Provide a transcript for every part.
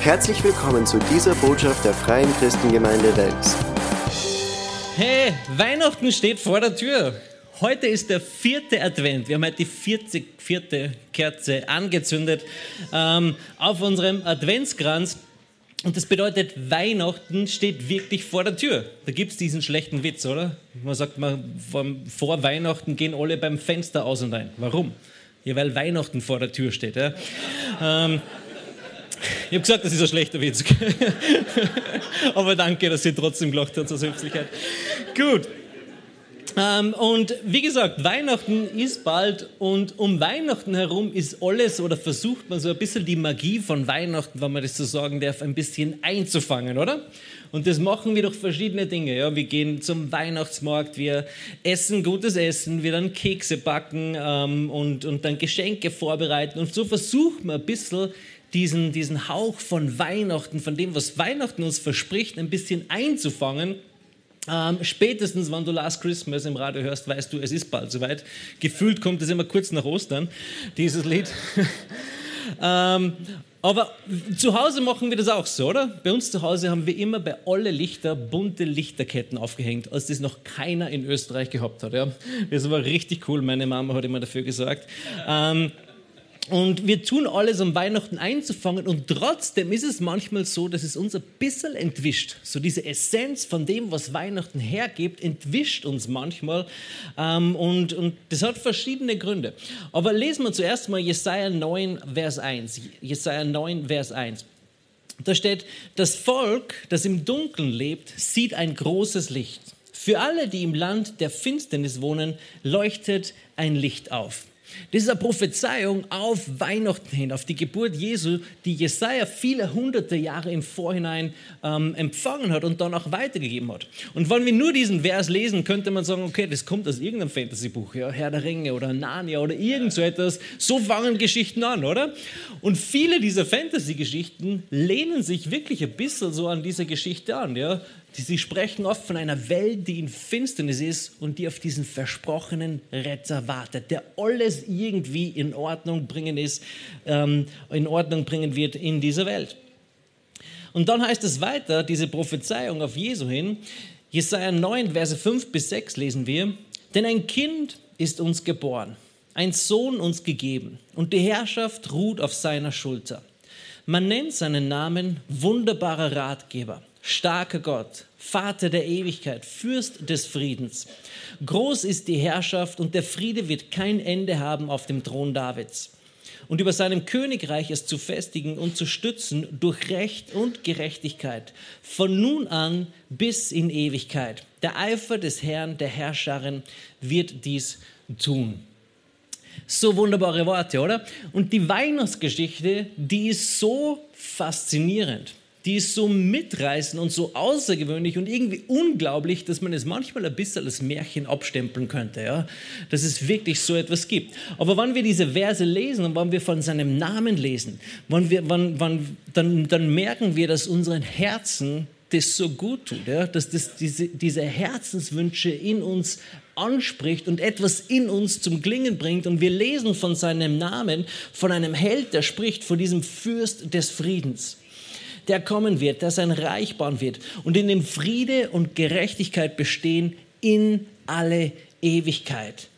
Herzlich willkommen zu dieser Botschaft der Freien Christengemeinde Wels. Hey, Weihnachten steht vor der Tür. Heute ist der vierte Advent. Wir haben heute die 40, vierte Kerze angezündet ähm, auf unserem Adventskranz. Und das bedeutet, Weihnachten steht wirklich vor der Tür. Da gibt es diesen schlechten Witz, oder? Man sagt, man, vor Weihnachten gehen alle beim Fenster aus und ein. Warum? Ja, weil Weihnachten vor der Tür steht. Ja? Ähm, ich habe gesagt, das ist ein schlechter Witz. Aber danke, dass ihr trotzdem gelacht habt aus Höflichkeit. Gut. Ähm, und wie gesagt, Weihnachten ist bald und um Weihnachten herum ist alles oder versucht man so ein bisschen die Magie von Weihnachten, wenn man das so sagen darf, ein bisschen einzufangen, oder? Und das machen wir durch verschiedene Dinge. Ja, wir gehen zum Weihnachtsmarkt, wir essen gutes Essen, wir dann Kekse backen ähm, und, und dann Geschenke vorbereiten. Und so versucht man ein bisschen diesen, diesen Hauch von Weihnachten, von dem, was Weihnachten uns verspricht, ein bisschen einzufangen. Ähm, spätestens, wenn du Last Christmas im Radio hörst, weißt du, es ist bald soweit. Gefühlt kommt es immer kurz nach Ostern, dieses Lied. ähm, aber zu Hause machen wir das auch so, oder? Bei uns zu Hause haben wir immer bei alle Lichter bunte Lichterketten aufgehängt, als das noch keiner in Österreich gehabt hat. Ja? Das war richtig cool, meine Mama hat immer dafür gesorgt. Ähm, und wir tun alles, um Weihnachten einzufangen. Und trotzdem ist es manchmal so, dass es uns ein bisschen entwischt. So diese Essenz von dem, was Weihnachten hergibt, entwischt uns manchmal. Ähm, und, und das hat verschiedene Gründe. Aber lesen wir zuerst mal Jesaja 9, Vers 1. Jesaja 9, Vers 1. Da steht, das Volk, das im Dunkeln lebt, sieht ein großes Licht. Für alle, die im Land der Finsternis wohnen, leuchtet ein Licht auf. Das ist eine Prophezeiung auf Weihnachten hin, auf die Geburt Jesu, die Jesaja viele hunderte Jahre im Vorhinein ähm, empfangen hat und dann auch weitergegeben hat. Und wenn wir nur diesen Vers lesen, könnte man sagen, okay, das kommt aus irgendeinem Fantasy-Buch, ja, Herr der Ringe oder Narnia oder irgend so etwas. So fangen Geschichten an, oder? Und viele dieser Fantasy-Geschichten lehnen sich wirklich ein bisschen so an diese Geschichte an, ja. Sie sprechen oft von einer Welt, die in Finsternis ist und die auf diesen versprochenen Retter wartet, der alles irgendwie in Ordnung bringen ist, ähm, in Ordnung bringen wird in dieser Welt. Und dann heißt es weiter, diese Prophezeiung auf Jesu hin, Jesaja 9, Verse 5 bis 6 lesen wir, denn ein Kind ist uns geboren, ein Sohn uns gegeben und die Herrschaft ruht auf seiner Schulter. Man nennt seinen Namen wunderbarer Ratgeber starker Gott, Vater der Ewigkeit, Fürst des Friedens. Groß ist die Herrschaft und der Friede wird kein Ende haben auf dem Thron Davids. Und über seinem Königreich es zu festigen und zu stützen durch Recht und Gerechtigkeit, von nun an bis in Ewigkeit. Der Eifer des Herrn, der Herrscherin, wird dies tun. So wunderbare Worte, oder? Und die Weihnachtsgeschichte, die ist so faszinierend die ist so mitreißend und so außergewöhnlich und irgendwie unglaublich, dass man es manchmal ein bisschen als Märchen abstempeln könnte, ja? dass es wirklich so etwas gibt. Aber wenn wir diese Verse lesen und wenn wir von seinem Namen lesen, wenn wir, wenn, wenn, dann, dann merken wir, dass unseren Herzen das so gut tut, ja? dass das diese, diese Herzenswünsche in uns anspricht und etwas in uns zum Klingen bringt. Und wir lesen von seinem Namen, von einem Held, der spricht, von diesem Fürst des Friedens der kommen wird, der sein Reich bauen wird und in dem Friede und Gerechtigkeit bestehen in alle Ewigkeit.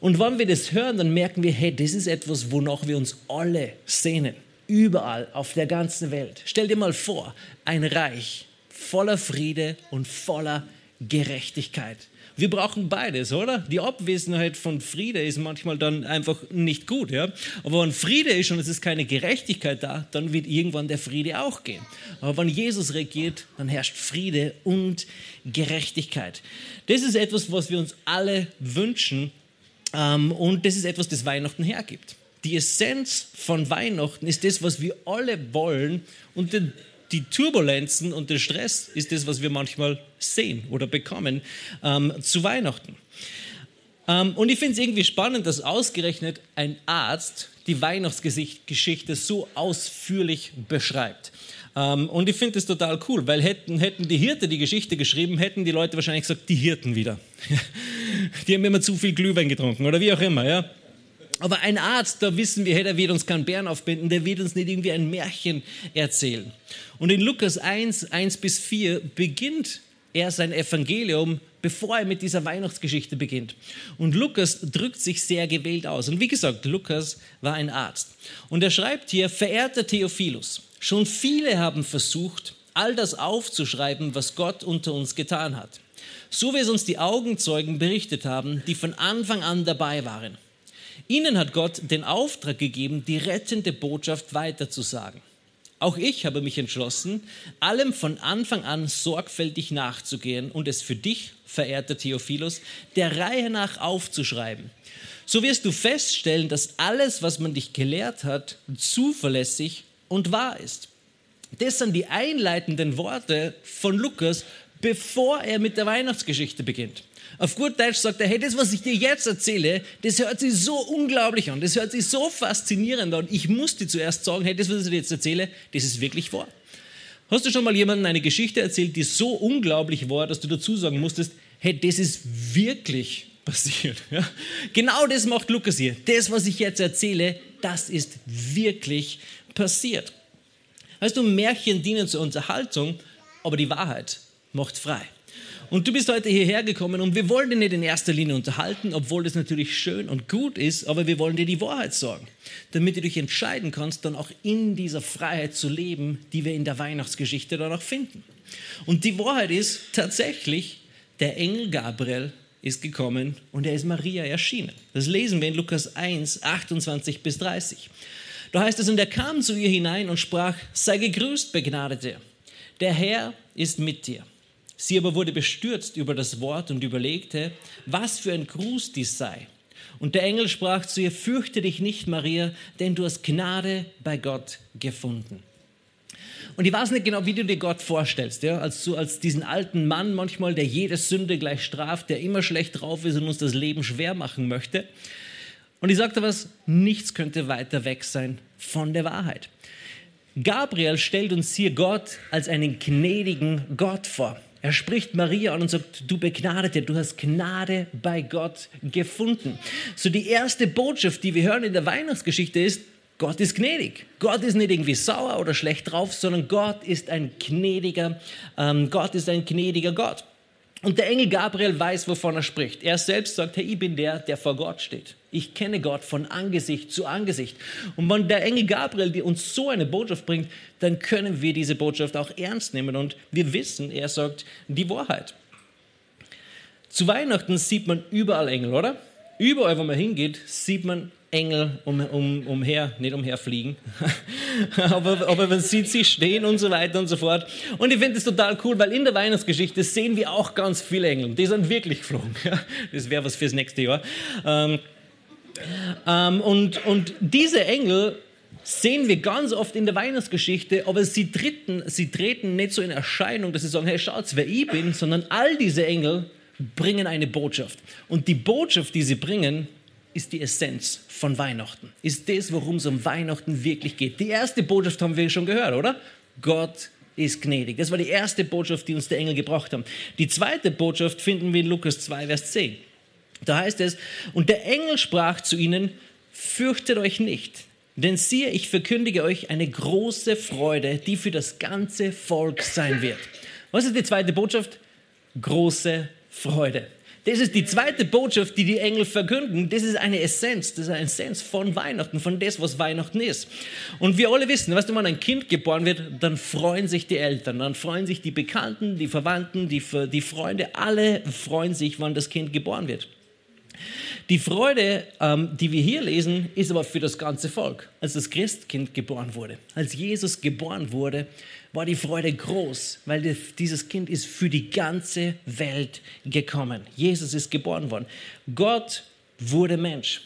Und wenn wir das hören, dann merken wir, hey, das ist etwas, wonach wir uns alle sehnen. Überall auf der ganzen Welt. Stell dir mal vor, ein Reich voller Friede und voller Gerechtigkeit. Wir brauchen beides, oder? Die Abwesenheit von Friede ist manchmal dann einfach nicht gut. Ja? Aber wenn Friede ist und es ist keine Gerechtigkeit da, dann wird irgendwann der Friede auch gehen. Aber wenn Jesus regiert, dann herrscht Friede und Gerechtigkeit. Das ist etwas, was wir uns alle wünschen ähm, und das ist etwas, das Weihnachten hergibt. Die Essenz von Weihnachten ist das, was wir alle wollen und den die Turbulenzen und der Stress ist das, was wir manchmal sehen oder bekommen ähm, zu Weihnachten. Ähm, und ich finde es irgendwie spannend, dass ausgerechnet ein Arzt die Weihnachtsgeschichte so ausführlich beschreibt. Ähm, und ich finde das total cool, weil hätten, hätten die Hirte die Geschichte geschrieben, hätten die Leute wahrscheinlich gesagt, die Hirten wieder. die haben immer zu viel Glühwein getrunken oder wie auch immer. Ja? Aber ein Arzt, da wissen wir, der wird uns keinen Bären aufbinden, der wird uns nicht irgendwie ein Märchen erzählen. Und in Lukas 1, 1 bis 4 beginnt er sein Evangelium, bevor er mit dieser Weihnachtsgeschichte beginnt. Und Lukas drückt sich sehr gewählt aus. Und wie gesagt, Lukas war ein Arzt. Und er schreibt hier, verehrter Theophilus, schon viele haben versucht, all das aufzuschreiben, was Gott unter uns getan hat. So wie es uns die Augenzeugen berichtet haben, die von Anfang an dabei waren. Ihnen hat Gott den Auftrag gegeben, die rettende Botschaft weiterzusagen. Auch ich habe mich entschlossen, allem von Anfang an sorgfältig nachzugehen und es für dich, verehrter Theophilus, der Reihe nach aufzuschreiben. So wirst du feststellen, dass alles, was man dich gelehrt hat, zuverlässig und wahr ist. Das sind die einleitenden Worte von Lukas, bevor er mit der Weihnachtsgeschichte beginnt. Auf gut Deutsch sagt er, hey, das, was ich dir jetzt erzähle, das hört sich so unglaublich an, das hört sich so faszinierend an. Ich muss dir zuerst sagen, hey, das, was ich dir jetzt erzähle, das ist wirklich wahr. Hast du schon mal jemandem eine Geschichte erzählt, die so unglaublich war, dass du dazu sagen musstest, hey, das ist wirklich passiert. Ja? Genau das macht Lukas hier. Das, was ich jetzt erzähle, das ist wirklich passiert. Weißt du, Märchen dienen zur Unterhaltung, aber die Wahrheit macht frei. Und du bist heute hierher gekommen und wir wollen dich nicht in erster Linie unterhalten, obwohl das natürlich schön und gut ist, aber wir wollen dir die Wahrheit sagen, damit du dich entscheiden kannst, dann auch in dieser Freiheit zu leben, die wir in der Weihnachtsgeschichte dann auch finden. Und die Wahrheit ist tatsächlich, der Engel Gabriel ist gekommen und er ist Maria erschienen. Das lesen wir in Lukas 1, 28 bis 30. Da heißt es, und er kam zu ihr hinein und sprach, sei gegrüßt, Begnadete, der Herr ist mit dir. Sie aber wurde bestürzt über das Wort und überlegte, was für ein Gruß dies sei. Und der Engel sprach zu ihr, fürchte dich nicht, Maria, denn du hast Gnade bei Gott gefunden. Und ich weiß nicht genau, wie du dir Gott vorstellst, ja? als, so, als diesen alten Mann manchmal, der jede Sünde gleich straft, der immer schlecht drauf ist und uns das Leben schwer machen möchte. Und ich sagte was, nichts könnte weiter weg sein von der Wahrheit. Gabriel stellt uns hier Gott als einen gnädigen Gott vor. Er spricht Maria an und sagt, du Begnadete, du hast Gnade bei Gott gefunden. So die erste Botschaft, die wir hören in der Weihnachtsgeschichte ist, Gott ist gnädig. Gott ist nicht irgendwie sauer oder schlecht drauf, sondern Gott ist ein gnädiger, ähm, Gott ist ein gnädiger Gott. Und der Engel Gabriel weiß, wovon er spricht. Er selbst sagt, hey, ich bin der, der vor Gott steht. Ich kenne Gott von Angesicht zu Angesicht. Und wenn der Engel Gabriel uns so eine Botschaft bringt, dann können wir diese Botschaft auch ernst nehmen. Und wir wissen, er sagt die Wahrheit. Zu Weihnachten sieht man überall Engel, oder? Überall, wo man hingeht, sieht man Engel um, um, umher, nicht umherfliegen, aber, aber man sieht sie stehen und so weiter und so fort. Und ich finde das total cool, weil in der Weihnachtsgeschichte sehen wir auch ganz viele Engel. Die sind wirklich geflogen. Das wäre was fürs nächste Jahr. Ähm, ähm, und, und diese Engel sehen wir ganz oft in der Weihnachtsgeschichte, aber sie treten, sie treten nicht so in Erscheinung, dass sie sagen, hey, schaut, wer ich bin, sondern all diese Engel bringen eine Botschaft. Und die Botschaft, die sie bringen, ist die Essenz von Weihnachten. Ist das, worum es um Weihnachten wirklich geht. Die erste Botschaft haben wir schon gehört, oder? Gott ist gnädig. Das war die erste Botschaft, die uns der Engel gebracht haben. Die zweite Botschaft finden wir in Lukas 2, Vers 10. Da heißt es, und der Engel sprach zu ihnen, fürchtet euch nicht, denn siehe, ich verkündige euch eine große Freude, die für das ganze Volk sein wird. Was ist die zweite Botschaft? Große Freude. Das ist die zweite Botschaft, die die Engel verkünden. Das ist eine Essenz, das ist eine Essenz von Weihnachten, von dem, was Weihnachten ist. Und wir alle wissen, weißt du, wenn ein Kind geboren wird, dann freuen sich die Eltern, dann freuen sich die Bekannten, die Verwandten, die, die Freunde, alle freuen sich, wann das Kind geboren wird. Die Freude, ähm, die wir hier lesen, ist aber für das ganze Volk. Als das Christkind geboren wurde, als Jesus geboren wurde, war die Freude groß, weil dieses Kind ist für die ganze Welt gekommen. Jesus ist geboren worden. Gott wurde Mensch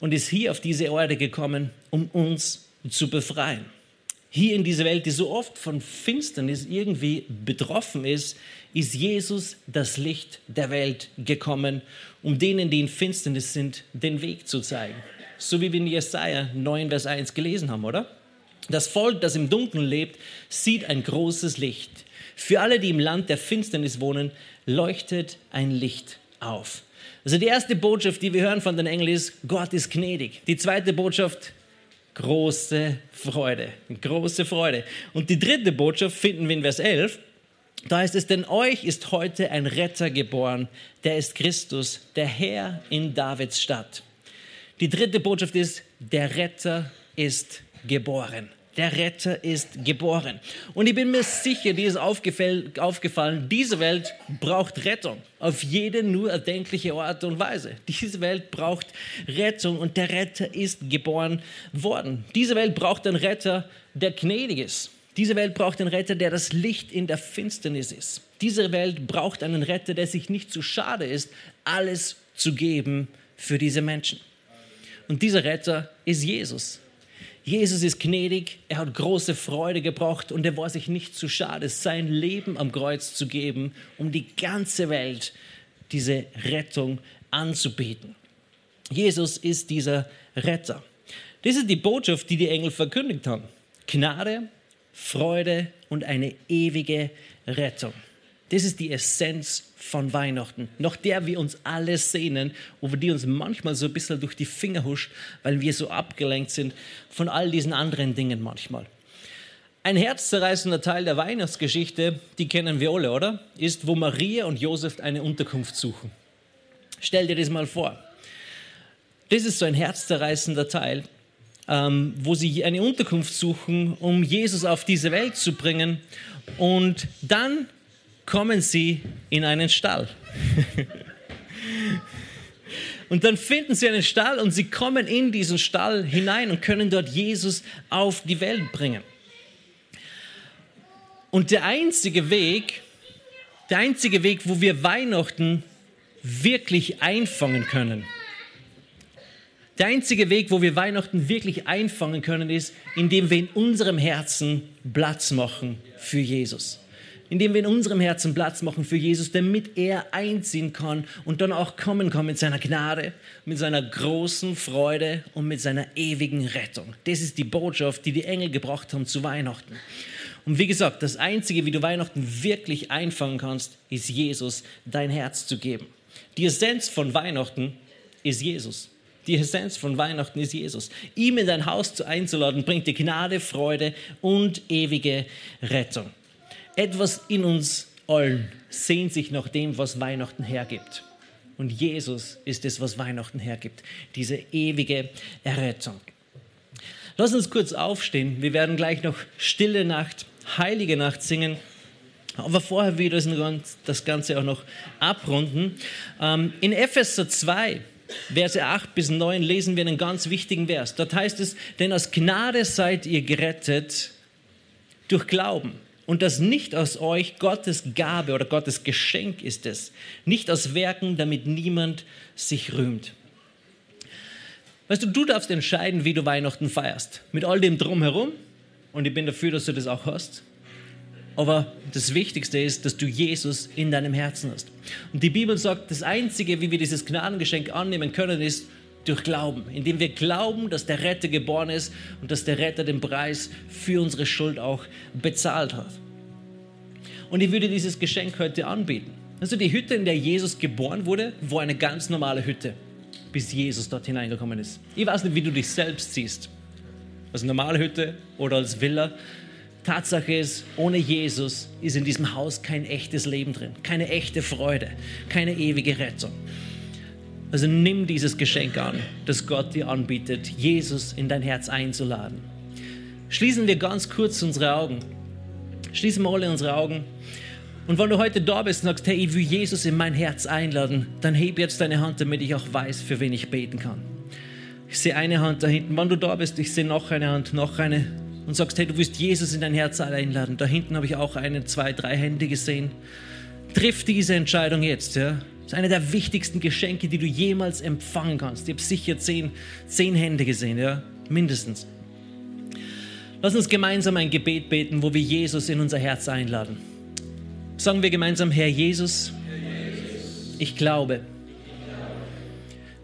und ist hier auf diese Erde gekommen, um uns zu befreien. Hier in dieser Welt, die so oft von Finsternis irgendwie betroffen ist, ist Jesus das Licht der Welt gekommen, um denen, die in Finsternis sind, den Weg zu zeigen. So wie wir in Jesaja 9, Vers 1 gelesen haben, oder? Das Volk, das im Dunkeln lebt, sieht ein großes Licht. Für alle, die im Land der Finsternis wohnen, leuchtet ein Licht auf. Also die erste Botschaft, die wir hören von den Engeln ist, Gott ist gnädig. Die zweite Botschaft, große Freude, große Freude. Und die dritte Botschaft finden wir in Vers 11. Da heißt es, denn euch ist heute ein Retter geboren, der ist Christus, der Herr in Davids Stadt. Die dritte Botschaft ist, der Retter ist geboren. Der Retter ist geboren. Und ich bin mir sicher, dir ist aufgefallen, diese Welt braucht Rettung. Auf jede nur erdenkliche Art und Weise. Diese Welt braucht Rettung und der Retter ist geboren worden. Diese Welt braucht einen Retter, der gnädig ist. Diese Welt braucht einen Retter, der das Licht in der Finsternis ist. Diese Welt braucht einen Retter, der sich nicht zu schade ist, alles zu geben für diese Menschen. Und dieser Retter ist Jesus. Jesus ist gnädig, er hat große Freude gebracht und er war sich nicht zu schade, sein Leben am Kreuz zu geben, um die ganze Welt diese Rettung anzubieten. Jesus ist dieser Retter. Das ist die Botschaft, die die Engel verkündigt haben. Gnade, Freude und eine ewige Rettung. Das ist die Essenz von Weihnachten, nach der wir uns alle sehnen, über die uns manchmal so ein bisschen durch die Finger huscht, weil wir so abgelenkt sind von all diesen anderen Dingen manchmal. Ein herzzerreißender Teil der Weihnachtsgeschichte, die kennen wir alle, oder? Ist, wo Maria und Josef eine Unterkunft suchen. Stell dir das mal vor. Das ist so ein herzzerreißender Teil, ähm, wo sie eine Unterkunft suchen, um Jesus auf diese Welt zu bringen. Und dann kommen sie in einen Stall. und dann finden sie einen Stall und sie kommen in diesen Stall hinein und können dort Jesus auf die Welt bringen. Und der einzige Weg, der einzige Weg, wo wir Weihnachten wirklich einfangen können, der einzige Weg, wo wir Weihnachten wirklich einfangen können, ist, indem wir in unserem Herzen Platz machen für Jesus indem wir in unserem Herzen Platz machen für Jesus, damit er einziehen kann und dann auch kommen kann mit seiner Gnade, mit seiner großen Freude und mit seiner ewigen Rettung. Das ist die Botschaft, die die Engel gebracht haben zu Weihnachten. Und wie gesagt, das Einzige, wie du Weihnachten wirklich einfangen kannst, ist Jesus dein Herz zu geben. Die Essenz von Weihnachten ist Jesus. Die Essenz von Weihnachten ist Jesus. Ihm in dein Haus einzuladen, bringt dir Gnade, Freude und ewige Rettung. Etwas in uns allen sehnt sich nach dem, was Weihnachten hergibt. Und Jesus ist es, was Weihnachten hergibt. Diese ewige Errettung. Lass uns kurz aufstehen. Wir werden gleich noch Stille Nacht, Heilige Nacht singen. Aber vorher wieder das Ganze auch noch abrunden. Ähm, in Epheser 2, Verse 8 bis 9 lesen wir einen ganz wichtigen Vers. Dort heißt es, denn aus Gnade seid ihr gerettet durch Glauben. Und das nicht aus euch, Gottes Gabe oder Gottes Geschenk ist es. Nicht aus Werken, damit niemand sich rühmt. Weißt du, du darfst entscheiden, wie du Weihnachten feierst. Mit all dem Drumherum. Und ich bin dafür, dass du das auch hast. Aber das Wichtigste ist, dass du Jesus in deinem Herzen hast. Und die Bibel sagt, das Einzige, wie wir dieses Gnadengeschenk annehmen können, ist durch Glauben. Indem wir glauben, dass der Retter geboren ist und dass der Retter den Preis für unsere Schuld auch bezahlt hat. Und ich würde dieses Geschenk heute anbieten. Also die Hütte, in der Jesus geboren wurde, war eine ganz normale Hütte, bis Jesus dort hineingekommen ist. Ich weiß nicht, wie du dich selbst siehst. Als normale Hütte oder als Villa. Tatsache ist, ohne Jesus ist in diesem Haus kein echtes Leben drin, keine echte Freude, keine ewige Rettung. Also nimm dieses Geschenk an, das Gott dir anbietet, Jesus in dein Herz einzuladen. Schließen wir ganz kurz unsere Augen. Schließen wir alle unsere Augen. Und wenn du heute da bist und sagst, hey, ich will Jesus in mein Herz einladen, dann heb jetzt deine Hand, damit ich auch weiß, für wen ich beten kann. Ich sehe eine Hand da hinten. Wenn du da bist, ich sehe noch eine Hand, noch eine. Und sagst, hey, du willst Jesus in dein Herz einladen. Da hinten habe ich auch eine, zwei, drei Hände gesehen. Triff diese Entscheidung jetzt, ja. Das ist eine der wichtigsten Geschenke, die du jemals empfangen kannst. Ich habe sicher zehn, zehn Hände gesehen, ja, mindestens. Lass uns gemeinsam ein Gebet beten, wo wir Jesus in unser Herz einladen. Sagen wir gemeinsam, Herr Jesus, ich glaube,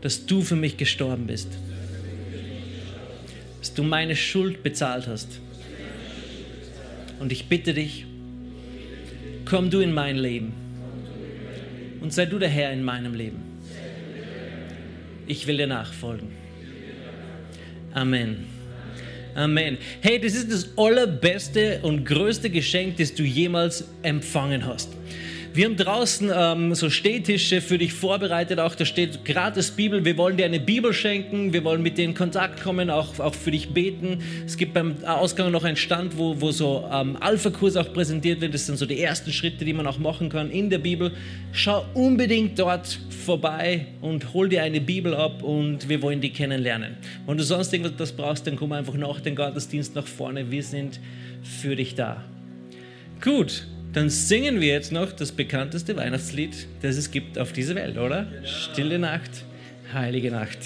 dass du für mich gestorben bist, dass du meine Schuld bezahlt hast. Und ich bitte dich, komm du in mein Leben und sei du der Herr in meinem Leben. Ich will dir nachfolgen. Amen. Amen. Hey, das ist das allerbeste und größte Geschenk, das du jemals empfangen hast. Wir haben draußen ähm, so Stehtische für dich vorbereitet. Auch da steht gratis Bibel. Wir wollen dir eine Bibel schenken. Wir wollen mit dir in Kontakt kommen, auch, auch für dich beten. Es gibt beim Ausgang noch einen Stand, wo, wo so ähm, Alpha-Kurs auch präsentiert wird. Das sind so die ersten Schritte, die man auch machen kann in der Bibel. Schau unbedingt dort vorbei und hol dir eine Bibel ab und wir wollen die kennenlernen. Wenn du sonst irgendwas brauchst, dann komm einfach nach dem Gottesdienst nach vorne. Wir sind für dich da. Gut, dann singen wir jetzt noch das bekannteste Weihnachtslied, das es gibt auf dieser Welt, oder? Stille Nacht, heilige Nacht.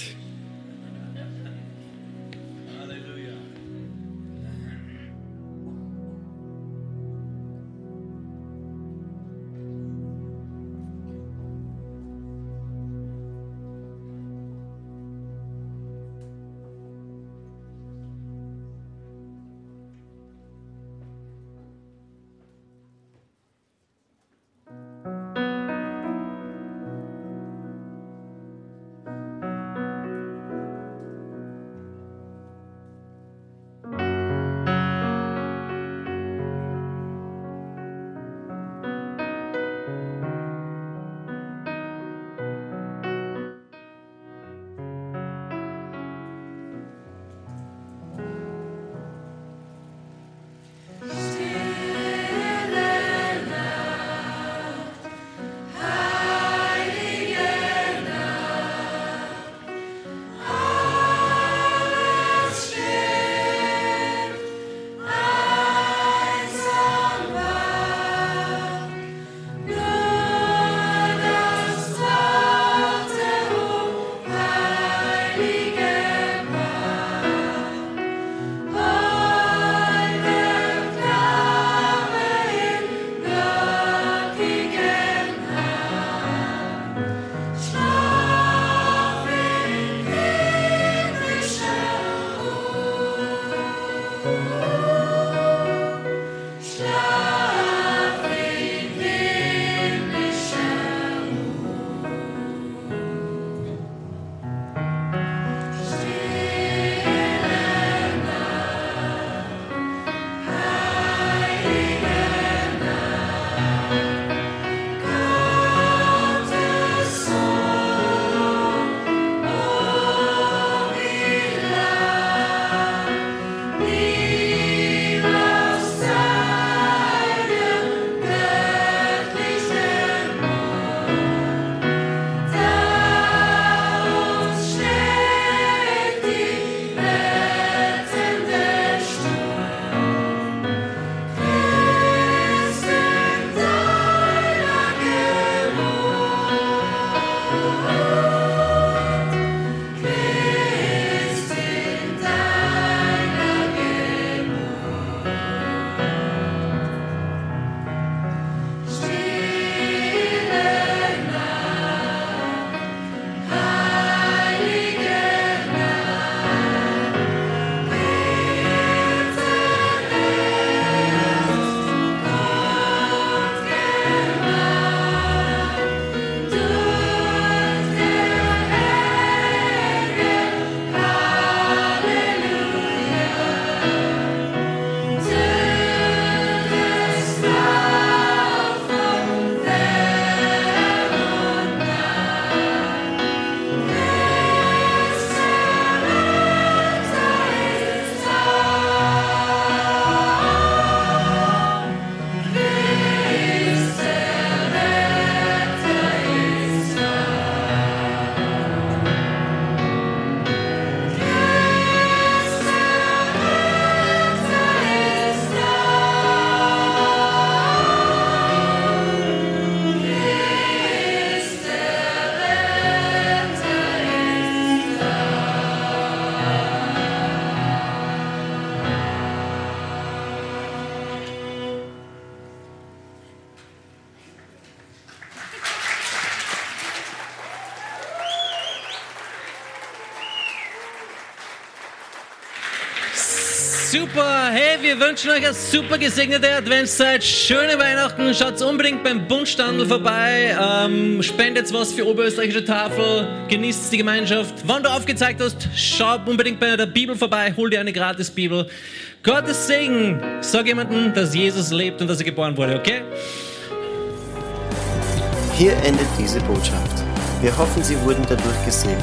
Super. Hey, wir wünschen euch eine super gesegnete Adventszeit. Schöne Weihnachten. Schaut unbedingt beim Bundstandel vorbei. Ähm, spendet was für Oberösterreichische Tafel. Genießt die Gemeinschaft. Wann du aufgezeigt hast, schau unbedingt bei der Bibel vorbei. Hol dir eine gratis Bibel. Gottes Segen. Sag jemandem, dass Jesus lebt und dass er geboren wurde, okay? Hier endet diese Botschaft. Wir hoffen, Sie wurden dadurch gesegnet.